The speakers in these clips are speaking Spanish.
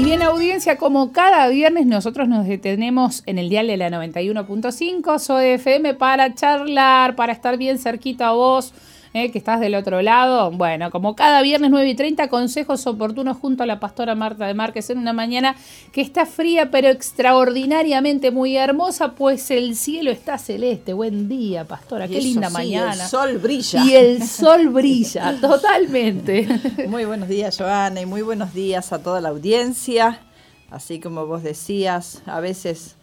Y bien, audiencia, como cada viernes nosotros nos detenemos en el dial de la 91.5 SOFM para charlar, para estar bien cerquita a vos, eh, que estás del otro lado. Bueno, como cada viernes 9 y 30, consejos oportunos junto a la pastora Marta de Márquez en una mañana que está fría pero extraordinariamente muy hermosa, pues el cielo está celeste. Buen día, pastora, qué linda mañana. El sol brilla. Y el sol brilla, totalmente. Muy buenos días, Joana, y muy buenos días a toda la audiencia. Así como vos decías, a veces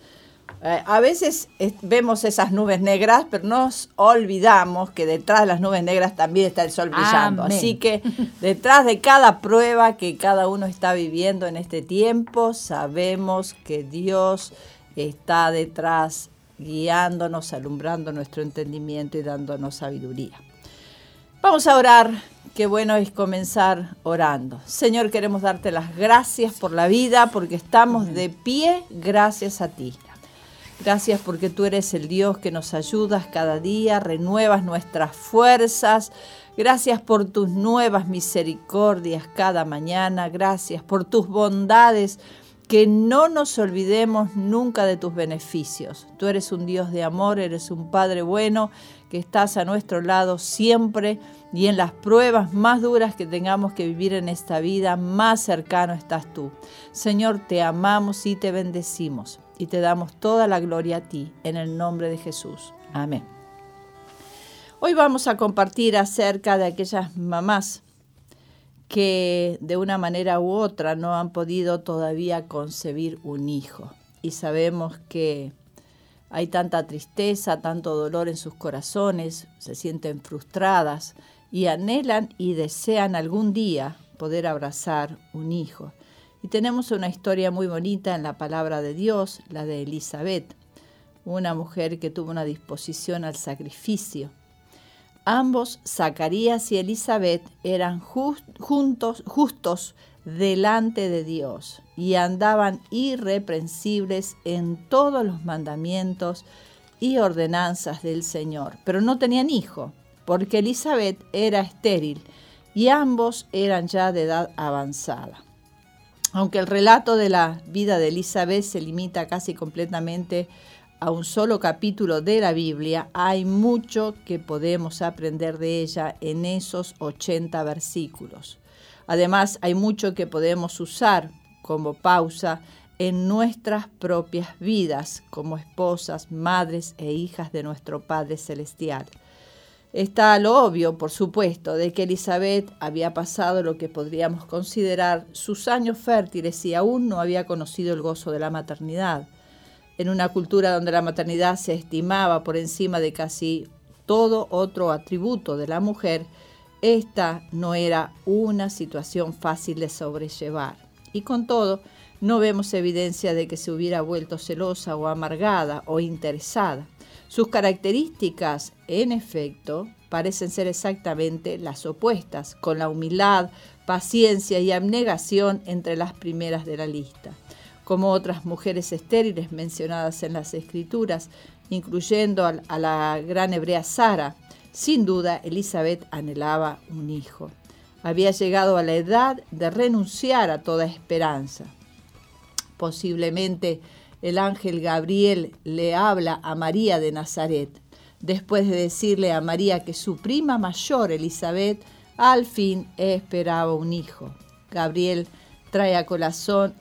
eh, a veces vemos esas nubes negras, pero nos olvidamos que detrás de las nubes negras también está el sol brillando. Así que detrás de cada prueba que cada uno está viviendo en este tiempo, sabemos que Dios está detrás guiándonos, alumbrando nuestro entendimiento y dándonos sabiduría. Vamos a orar. Qué bueno es comenzar orando. Señor, queremos darte las gracias por la vida, porque estamos de pie gracias a ti. Gracias porque tú eres el Dios que nos ayudas cada día, renuevas nuestras fuerzas. Gracias por tus nuevas misericordias cada mañana. Gracias por tus bondades. Que no nos olvidemos nunca de tus beneficios. Tú eres un Dios de amor, eres un Padre bueno que estás a nuestro lado siempre y en las pruebas más duras que tengamos que vivir en esta vida, más cercano estás tú. Señor, te amamos y te bendecimos y te damos toda la gloria a ti, en el nombre de Jesús. Amén. Hoy vamos a compartir acerca de aquellas mamás que de una manera u otra no han podido todavía concebir un hijo. Y sabemos que hay tanta tristeza, tanto dolor en sus corazones, se sienten frustradas y anhelan y desean algún día poder abrazar un hijo. Y tenemos una historia muy bonita en la palabra de Dios, la de Elizabeth, una mujer que tuvo una disposición al sacrificio. Ambos, Zacarías y Elizabeth, eran juntos, justos delante de Dios y andaban irreprensibles en todos los mandamientos y ordenanzas del Señor, pero no tenían hijo, porque Elizabeth era estéril y ambos eran ya de edad avanzada. Aunque el relato de la vida de Elizabeth se limita casi completamente a un solo capítulo de la Biblia, hay mucho que podemos aprender de ella en esos 80 versículos. Además, hay mucho que podemos usar como pausa en nuestras propias vidas como esposas, madres e hijas de nuestro Padre Celestial. Está lo obvio, por supuesto, de que Elizabeth había pasado lo que podríamos considerar sus años fértiles y aún no había conocido el gozo de la maternidad. En una cultura donde la maternidad se estimaba por encima de casi todo otro atributo de la mujer, esta no era una situación fácil de sobrellevar. Y con todo, no vemos evidencia de que se hubiera vuelto celosa o amargada o interesada. Sus características, en efecto, parecen ser exactamente las opuestas, con la humildad, paciencia y abnegación entre las primeras de la lista. Como otras mujeres estériles mencionadas en las escrituras, incluyendo a la gran hebrea Sara, sin duda Elizabeth anhelaba un hijo. Había llegado a la edad de renunciar a toda esperanza. Posiblemente el ángel Gabriel le habla a María de Nazaret, después de decirle a María que su prima mayor, Elizabeth, al fin esperaba un hijo. Gabriel trae a colación,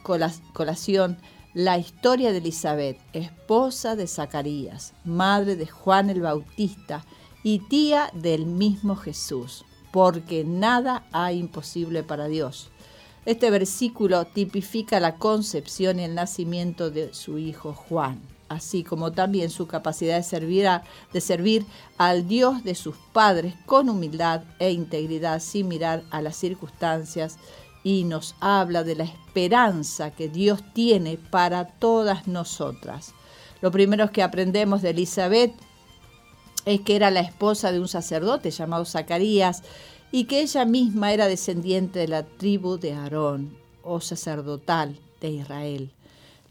la historia de Elizabeth, esposa de Zacarías, madre de Juan el Bautista y tía del mismo Jesús. porque nada hay imposible para Dios. Este versículo tipifica la concepción y el nacimiento de su hijo Juan, así como también su capacidad de servir, de servir al Dios de sus padres con humildad e integridad sin mirar a las circunstancias y nos habla de la esperanza que Dios tiene para todas nosotras. Lo primero que aprendemos de Elizabeth es que era la esposa de un sacerdote llamado Zacarías y que ella misma era descendiente de la tribu de Aarón o sacerdotal de Israel.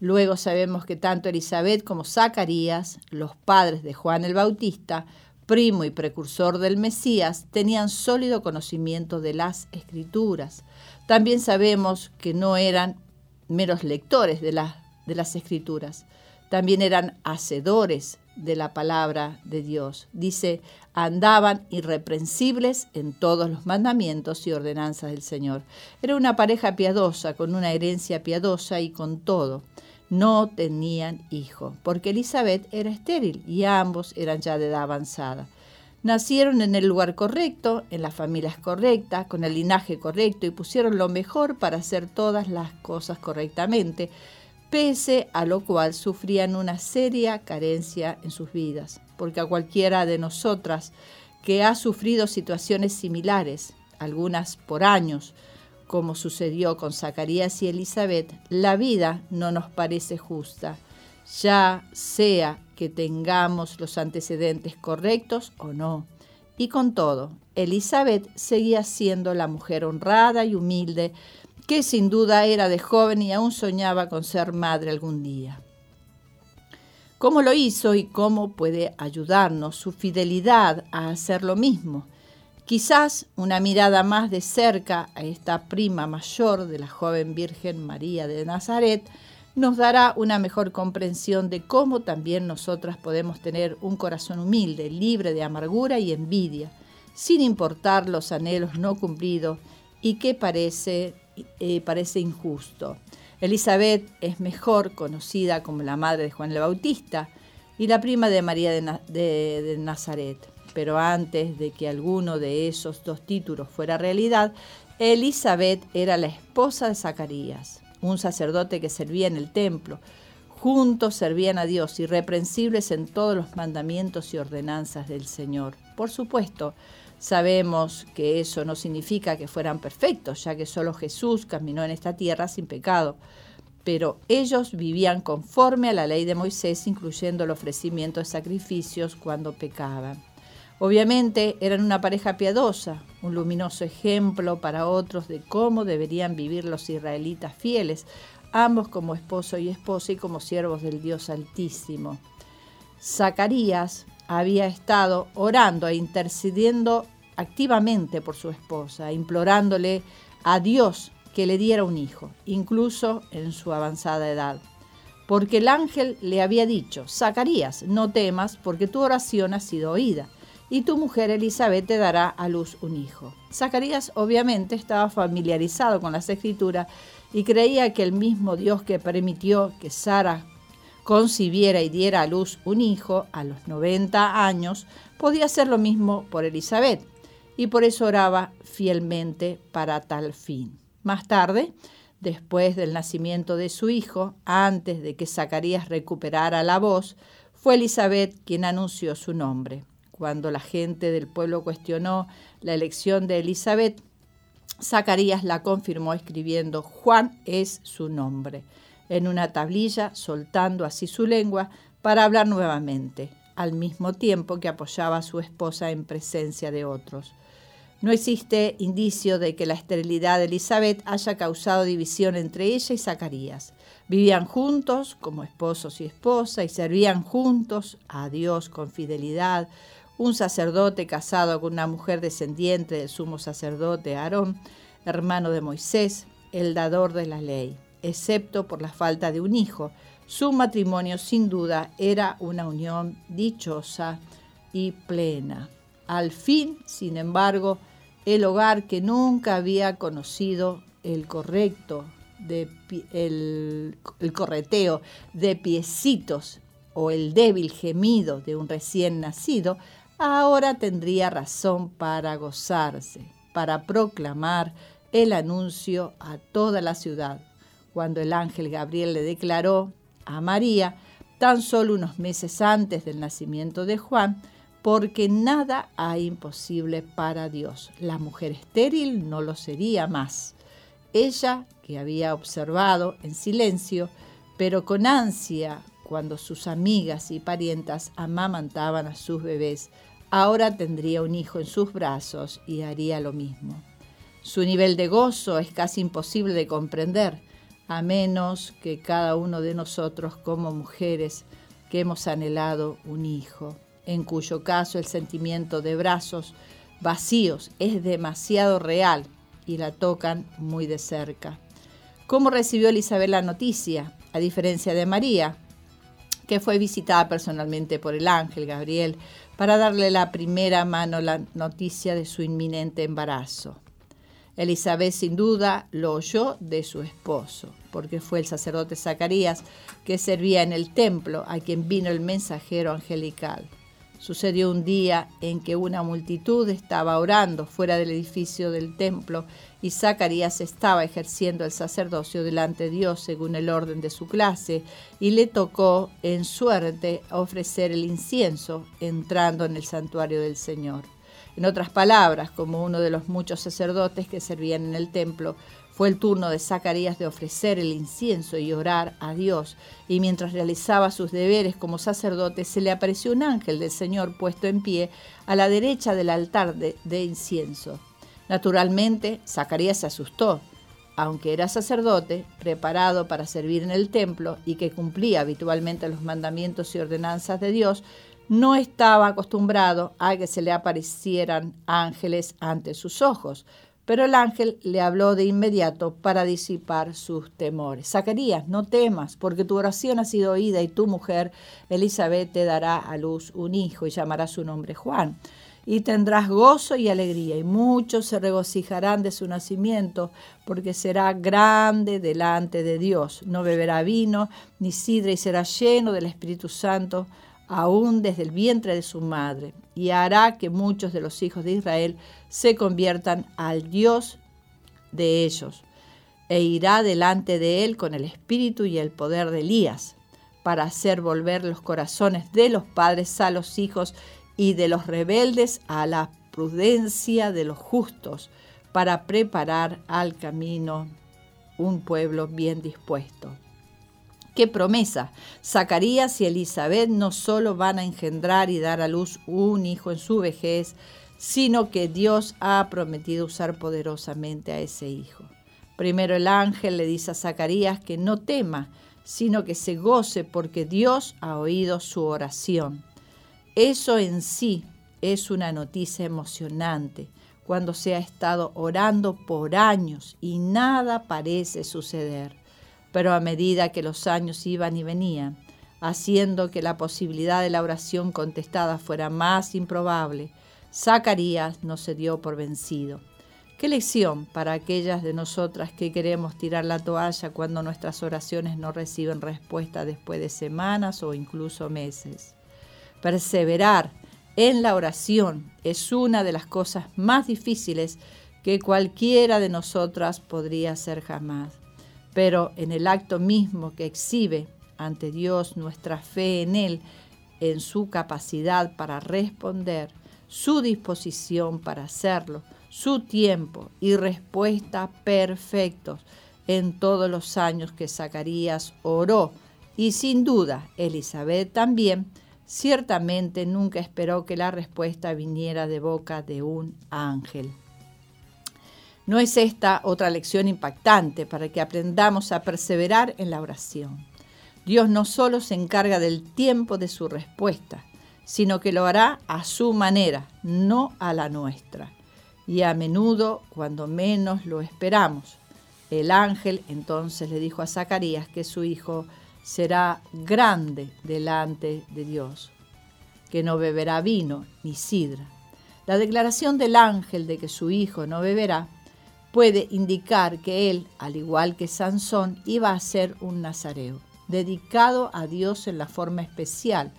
Luego sabemos que tanto Elizabeth como Zacarías, los padres de Juan el Bautista, primo y precursor del Mesías, tenían sólido conocimiento de las escrituras. También sabemos que no eran meros lectores de, de las escrituras, también eran hacedores de la palabra de Dios. Dice, andaban irreprensibles en todos los mandamientos y ordenanzas del Señor. Era una pareja piadosa, con una herencia piadosa y con todo. No tenían hijo, porque Elizabeth era estéril y ambos eran ya de edad avanzada. Nacieron en el lugar correcto, en las familias correctas, con el linaje correcto y pusieron lo mejor para hacer todas las cosas correctamente pese a lo cual sufrían una seria carencia en sus vidas, porque a cualquiera de nosotras que ha sufrido situaciones similares, algunas por años, como sucedió con Zacarías y Elizabeth, la vida no nos parece justa, ya sea que tengamos los antecedentes correctos o no. Y con todo, Elizabeth seguía siendo la mujer honrada y humilde que sin duda era de joven y aún soñaba con ser madre algún día. ¿Cómo lo hizo y cómo puede ayudarnos su fidelidad a hacer lo mismo? Quizás una mirada más de cerca a esta prima mayor de la joven Virgen María de Nazaret nos dará una mejor comprensión de cómo también nosotras podemos tener un corazón humilde, libre de amargura y envidia, sin importar los anhelos no cumplidos y que parece eh, parece injusto. Elizabeth es mejor conocida como la madre de Juan el Bautista y la prima de María de, Nazaret. Pero antes de que alguno de esos dos títulos fuera realidad, Elizabeth era la esposa de Zacarías, un sacerdote que servía en el templo. Juntos servían a Dios, irreprensibles en todos los mandamientos y ordenanzas del Señor. Por supuesto, Sabemos que eso no significa que fueran perfectos, ya que solo Jesús caminó en esta tierra sin pecado, pero ellos vivían conforme a la ley de Moisés, incluyendo el ofrecimiento de sacrificios cuando pecaban. Obviamente eran una pareja piadosa, un luminoso ejemplo para otros de cómo deberían vivir los israelitas fieles, ambos como esposo y esposa y como siervos del Dios Altísimo. Zacarías había estado orando e intercediendo activamente por su esposa, implorándole a Dios que le diera un hijo, incluso en su avanzada edad. Porque el ángel le había dicho, Zacarías, no temas, porque tu oración ha sido oída, y tu mujer Elizabeth te dará a luz un hijo. Zacarías obviamente estaba familiarizado con las escrituras y creía que el mismo Dios que permitió que Sara concibiera y diera a luz un hijo a los 90 años, podía hacer lo mismo por Elizabeth, y por eso oraba fielmente para tal fin. Más tarde, después del nacimiento de su hijo, antes de que Zacarías recuperara la voz, fue Elizabeth quien anunció su nombre. Cuando la gente del pueblo cuestionó la elección de Elizabeth, Zacarías la confirmó escribiendo Juan es su nombre en una tablilla, soltando así su lengua para hablar nuevamente, al mismo tiempo que apoyaba a su esposa en presencia de otros. No existe indicio de que la esterilidad de Elizabeth haya causado división entre ella y Zacarías. Vivían juntos como esposos y esposa y servían juntos a Dios con fidelidad. Un sacerdote casado con una mujer descendiente del sumo sacerdote Aarón, hermano de Moisés, el dador de la ley excepto por la falta de un hijo. Su matrimonio sin duda era una unión dichosa y plena. Al fin, sin embargo, el hogar que nunca había conocido el correcto de, el, el correteo de piecitos o el débil gemido de un recién nacido, ahora tendría razón para gozarse. para proclamar el anuncio a toda la ciudad. Cuando el ángel Gabriel le declaró a María, tan solo unos meses antes del nacimiento de Juan, porque nada hay imposible para Dios. La mujer estéril no lo sería más. Ella, que había observado en silencio, pero con ansia cuando sus amigas y parientas amamantaban a sus bebés, ahora tendría un hijo en sus brazos y haría lo mismo. Su nivel de gozo es casi imposible de comprender, a menos que cada uno de nosotros como mujeres que hemos anhelado un hijo, en cuyo caso el sentimiento de brazos vacíos es demasiado real y la tocan muy de cerca. ¿Cómo recibió Elizabeth la noticia? A diferencia de María, que fue visitada personalmente por el ángel Gabriel para darle la primera mano la noticia de su inminente embarazo. Elizabeth sin duda lo oyó de su esposo, porque fue el sacerdote Zacarías que servía en el templo a quien vino el mensajero angelical. Sucedió un día en que una multitud estaba orando fuera del edificio del templo y Zacarías estaba ejerciendo el sacerdocio delante de Dios según el orden de su clase y le tocó en suerte ofrecer el incienso entrando en el santuario del Señor. En otras palabras, como uno de los muchos sacerdotes que servían en el templo, fue el turno de Zacarías de ofrecer el incienso y orar a Dios, y mientras realizaba sus deberes como sacerdote, se le apareció un ángel del Señor puesto en pie a la derecha del altar de, incienso. Naturalmente, Zacarías se asustó, aunque era sacerdote, preparado para servir en el templo y que cumplía habitualmente los mandamientos y ordenanzas de Dios, no estaba acostumbrado a que se le aparecieran ángeles ante sus ojos, pero el ángel le habló de inmediato para disipar sus temores. Zacarías, no temas, porque tu oración ha sido oída y tu mujer Elizabeth te dará a luz un hijo y llamará su nombre Juan. Y tendrás gozo y alegría, y muchos se regocijarán de su nacimiento, porque será grande delante de Dios. No beberá vino ni sidra y será lleno del Espíritu Santo aún desde el vientre de su madre, y hará que muchos de los hijos de Israel se conviertan al Dios de ellos, e irá delante de él con el espíritu y el poder de Elías, para hacer volver los corazones de los padres a los hijos y de los rebeldes a la prudencia de los justos, para preparar al camino un pueblo bien dispuesto. ¡Qué promesa! Zacarías y Elizabeth no solo van a engendrar y dar a luz un hijo en su vejez, sino que Dios ha prometido usar poderosamente a ese hijo. Primero el ángel le dice a Zacarías que no tema, sino que se goce porque Dios ha oído su oración. Eso en sí es una noticia emocionante cuando se ha estado orando por años y nada parece suceder pero a medida que los años iban y venían, haciendo que la posibilidad de la oración contestada fuera más improbable, Zacarías no se dio por vencido. Qué lección para aquellas de nosotras que queremos tirar la toalla cuando nuestras oraciones no reciben respuesta después de semanas o incluso meses. Perseverar en la oración es una de las cosas más difíciles que cualquiera de nosotras podría hacer jamás pero en el acto mismo que exhibe ante Dios nuestra fe en Él, en su capacidad para responder, su disposición para hacerlo, su tiempo y respuesta perfectos en todos los años que Zacarías oró y sin duda Elizabeth también, ciertamente nunca esperó que la respuesta viniera de boca de un ángel. ¿No es esta otra lección impactante para que aprendamos a perseverar en la oración? Dios no solo se encarga del tiempo de su respuesta, sino que lo hará a su manera, no a la nuestra. Y a menudo, cuando menos lo esperamos. El ángel entonces le dijo a Zacarías que su hijo será grande delante de Dios, que no beberá vino ni sidra. La declaración del ángel de que su hijo no beberá puede indicar que él, al igual que Sansón, iba a ser un nazareo, dedicado a Dios en la forma especial,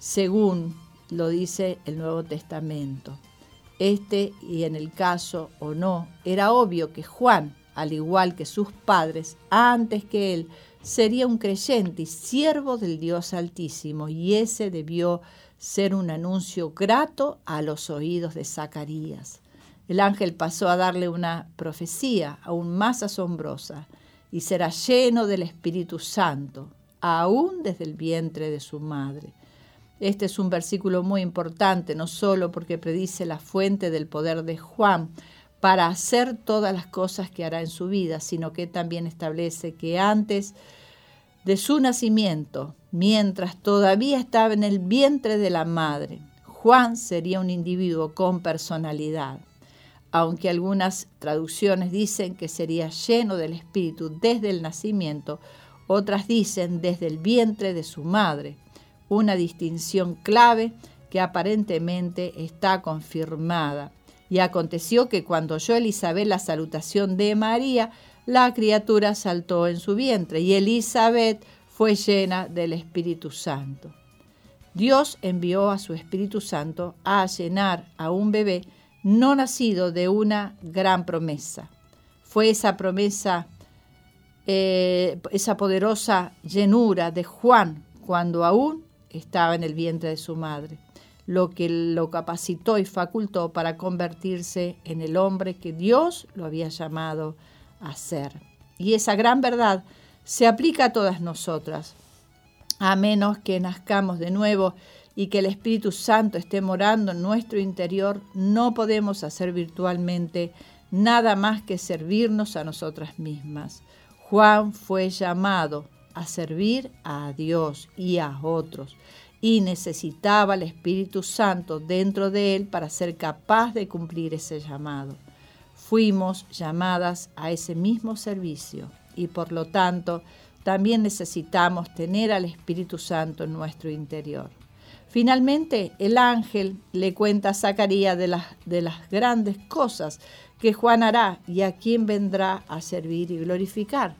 según lo dice el Nuevo Testamento. Este, y en el caso o no, era obvio que Juan, al igual que sus padres, antes que él, sería un creyente y siervo del Dios Altísimo, y ese debió ser un anuncio grato a los oídos de Zacarías. El ángel pasó a darle una profecía aún más asombrosa, y será lleno del Espíritu Santo, aún desde el vientre de su madre. Este es un versículo muy importante, no solo porque predice la fuente del poder de Juan para hacer todas las cosas que hará en su vida, sino que también establece que antes de su nacimiento, mientras todavía estaba en el vientre de la madre, Juan sería un individuo con personalidad. Aunque algunas traducciones dicen que sería lleno del Espíritu desde el nacimiento, otras dicen desde el vientre de su madre una distinción clave que aparentemente está confirmada. Y aconteció que cuando oyó Elizabeth la salutación de María, la criatura saltó en su vientre y Elizabeth fue llena del Espíritu Santo. Dios envió a su Espíritu Santo a llenar a un bebé no nacido de una gran promesa. Fue esa promesa, eh, esa poderosa llenura de Juan cuando aún estaba en el vientre de su madre, lo que lo capacitó y facultó para convertirse en el hombre que Dios lo había llamado a ser. Y esa gran verdad se aplica a todas nosotras, a menos que nazcamos de nuevo y que el Espíritu Santo esté morando en nuestro interior, no podemos hacer virtualmente nada más que servirnos a nosotras mismas. Juan fue llamado a servir a Dios y a otros y necesitaba el Espíritu Santo dentro de él para ser capaz de cumplir ese llamado. Fuimos llamadas a ese mismo servicio y por lo tanto también necesitamos tener al Espíritu Santo en nuestro interior. Finalmente, el ángel le cuenta a Zacarías de las, de las grandes cosas que Juan hará y a quien vendrá a servir y glorificar.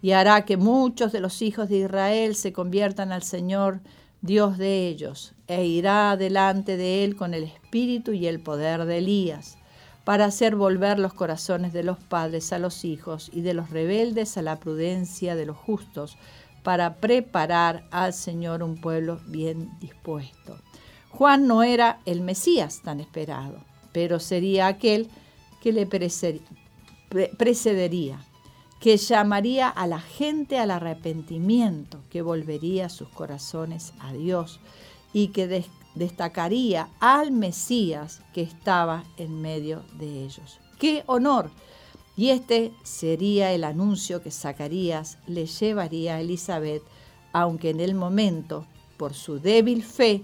Y hará que muchos de los hijos de Israel se conviertan al Señor, Dios de ellos, e irá delante de él con el espíritu y el poder de Elías, para hacer volver los corazones de los padres a los hijos y de los rebeldes a la prudencia de los justos, para preparar al Señor un pueblo bien dispuesto. Juan no era el Mesías tan esperado, pero sería aquel que le precedería que llamaría a la gente al arrepentimiento, que volvería sus corazones a Dios y que destacaría al Mesías que estaba en medio de ellos. ¡Qué honor! Y este sería el anuncio que Zacarías le llevaría a Elizabeth, aunque en el momento, por su débil fe,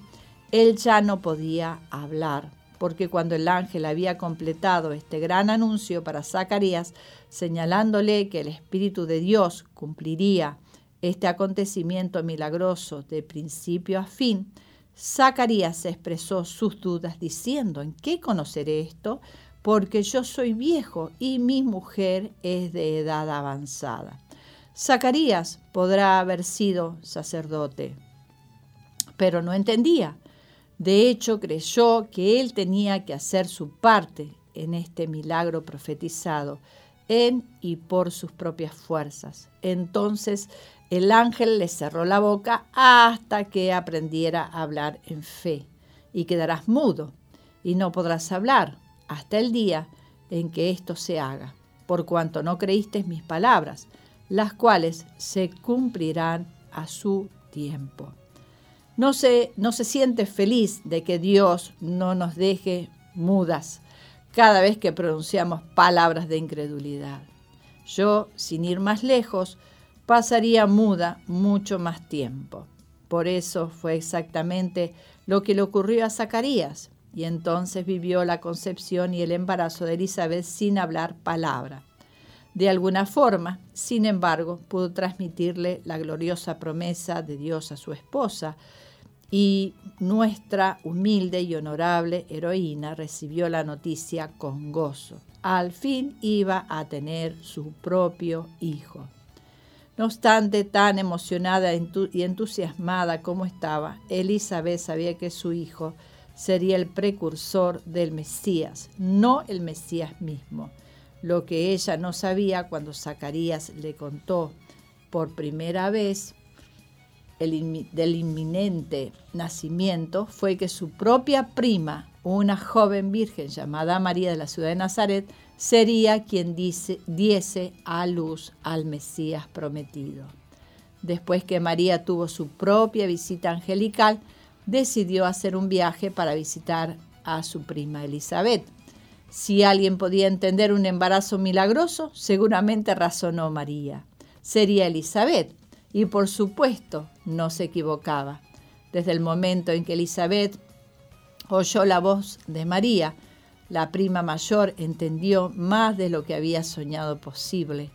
él ya no podía hablar porque cuando el ángel había completado este gran anuncio para Zacarías, señalándole que el Espíritu de Dios cumpliría este acontecimiento milagroso de principio a fin, Zacarías expresó sus dudas diciendo, ¿en qué conoceré esto? Porque yo soy viejo y mi mujer es de edad avanzada. Zacarías podrá haber sido sacerdote, pero no entendía de hecho, creyó que él tenía que hacer su parte en este milagro profetizado en y por sus propias fuerzas. Entonces el ángel le cerró la boca hasta que aprendiera a hablar en fe. Y quedarás mudo y no podrás hablar hasta el día en que esto se haga, por cuanto no creíste mis palabras, las cuales se cumplirán a su tiempo no se, no se siente feliz de que Dios no nos deje mudas cada vez que pronunciamos palabras de incredulidad. Yo, sin ir más lejos, pasaría muda mucho más tiempo. Por eso fue exactamente lo que le ocurrió a Zacarías, y entonces vivió la concepción y el embarazo de Elizabeth sin hablar palabra. De alguna forma, sin embargo, pudo transmitirle la gloriosa promesa de Dios a su esposa, y nuestra humilde y honorable heroína recibió la noticia con gozo. Al fin iba a tener su propio hijo. No obstante, tan emocionada y entusiasmada como estaba, Elizabeth sabía que su hijo sería el precursor del Mesías, no el Mesías mismo. Lo que ella no sabía cuando Zacarías le contó por primera vez del inminente nacimiento fue que su propia prima, una joven virgen llamada María de la ciudad de Nazaret, sería quien diese a luz al Mesías prometido. Después que María tuvo su propia visita angelical, decidió hacer un viaje para visitar a su prima Elizabeth. Si alguien podía entender un embarazo milagroso, seguramente razonó María. Sería Elizabeth, y por supuesto no se equivocaba. Desde el momento en que Elizabeth oyó la voz de María, la prima mayor entendió más de lo que había soñado posible,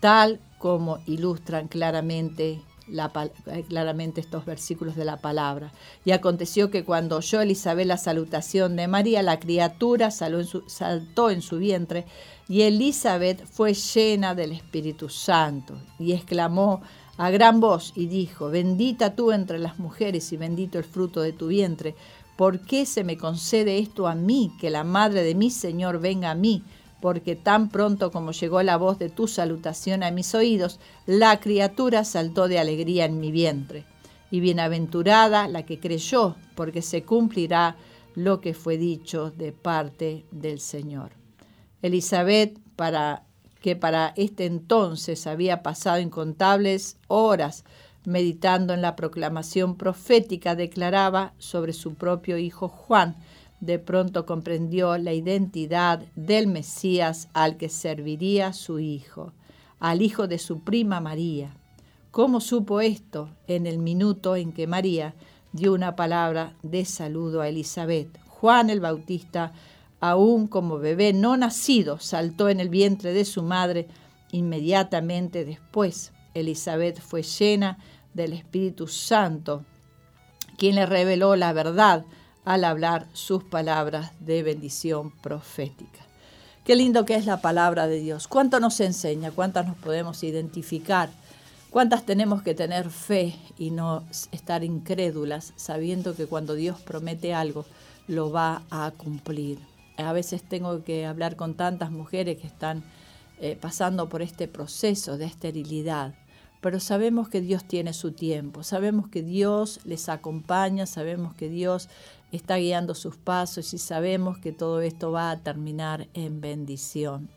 tal como ilustran claramente, eh, claramente estos versículos de la palabra. Y aconteció que cuando oyó Elizabeth la salutación de María, la criatura saltó en su vientre y Elizabeth fue llena del Espíritu Santo y exclamó a gran voz y dijo, bendita tú entre las mujeres y bendito el fruto de tu vientre. ¿Por qué se me concede esto a mí, que la madre de mi Señor venga a mí? Porque tan pronto como llegó la voz de tu salutación a mis oídos, la criatura saltó de alegría en mi vientre. Y bienaventurada la que creyó, porque se cumplirá lo que fue dicho de parte del Señor. Elizabeth, para que para este entonces había pasado incontables horas meditando en la proclamación profética, declaraba sobre su propio hijo Juan. De pronto comprendió la identidad del Mesías al que serviría su hijo, al hijo de su prima María. ¿Cómo supo esto en el minuto en que María dio una palabra de saludo a Elizabeth? Juan el Bautista, aún como bebé no nacido, saltó en el vientre de su madre. Inmediatamente después, Elizabeth fue llena del Espíritu Santo, quien le reveló la verdad al hablar sus palabras de bendición profética. Qué lindo que es la palabra de Dios. ¿Cuánto nos enseña? ¿Cuántas nos podemos identificar? ¿Cuántas tenemos que tener fe y no estar incrédulas sabiendo que cuando Dios promete algo, lo va a cumplir? A veces tengo que hablar con tantas mujeres que están eh, pasando por este proceso de esterilidad pero sabemos que Dios tiene su tiempo, sabemos que Dios les acompaña, sabemos que Dios está guiando sus pasos y sabemos que todo esto va a terminar en bendición.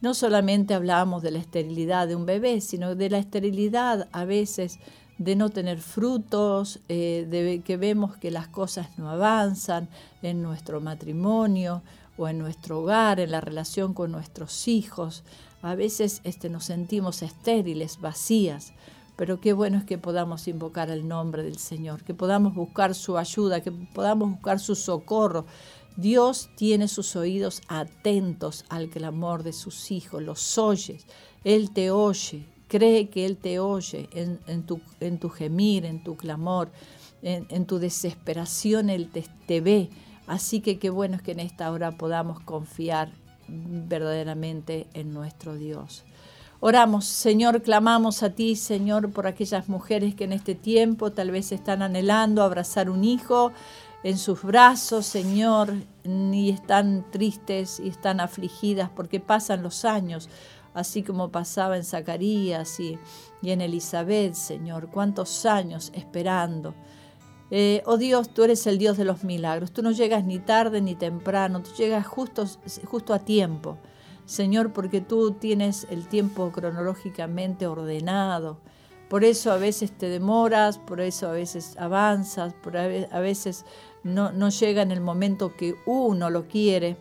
No solamente hablamos de la esterilidad de un bebé, sino de la esterilidad a veces de no tener frutos, eh, de que vemos que las cosas no avanzan en nuestro matrimonio o en nuestro hogar, en la relación con nuestros hijos. A veces este, nos sentimos estériles, vacías, pero qué bueno es que podamos invocar el nombre del Señor, que podamos buscar su ayuda, que podamos buscar su socorro. Dios tiene sus oídos atentos al clamor de sus hijos, los oye, Él te oye, cree que Él te oye en, tu, en gemir, en tu clamor, en, tu desesperación, Él te, te ve. Así que qué bueno es que en esta hora podamos confiar verdaderamente en nuestro Dios. Oramos, Señor, clamamos a ti, Señor, por aquellas mujeres que en este tiempo tal vez están anhelando abrazar un hijo en sus brazos, Señor, y están tristes y están afligidas porque pasan los años, así como pasaba en Zacarías y, y en Elizabeth, Señor, cuántos años esperando. Eh, oh Dios, tú eres el Dios de los milagros. Tú no llegas ni tarde ni temprano, tú llegas justo, justo a tiempo. Señor, porque tú tienes el tiempo cronológicamente ordenado. Por eso a veces te demoras, por eso a veces avanzas, por a veces no, no llega en el momento que uno lo quiere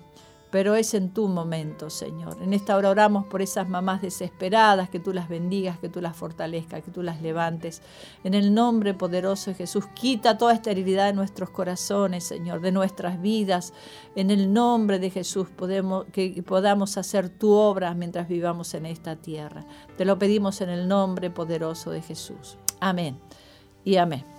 pero es en tu momento, Señor. En esta hora oramos por esas mamás desesperadas, que tú las bendigas, que tú las fortalezcas, que tú las levantes. En el nombre poderoso de Jesús, quita toda esterilidad de nuestros corazones, Señor, de nuestras vidas. En el nombre de Jesús, podemos, que podamos hacer tu obra mientras vivamos en esta tierra. Te lo pedimos en el nombre poderoso de Jesús. Amén y amén.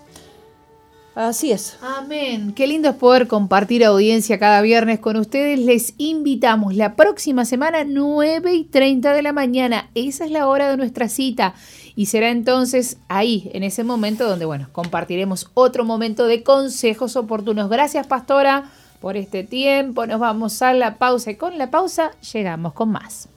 Así es. Amén. Qué lindo es poder compartir audiencia cada viernes con ustedes. Les invitamos la próxima semana, 9 y 30 de la mañana. Esa es la hora de nuestra cita. Y será entonces ahí, en ese momento, donde, bueno, compartiremos otro momento de consejos oportunos. Gracias, Pastora, por este tiempo. Nos vamos a la pausa y con la pausa llegamos con más.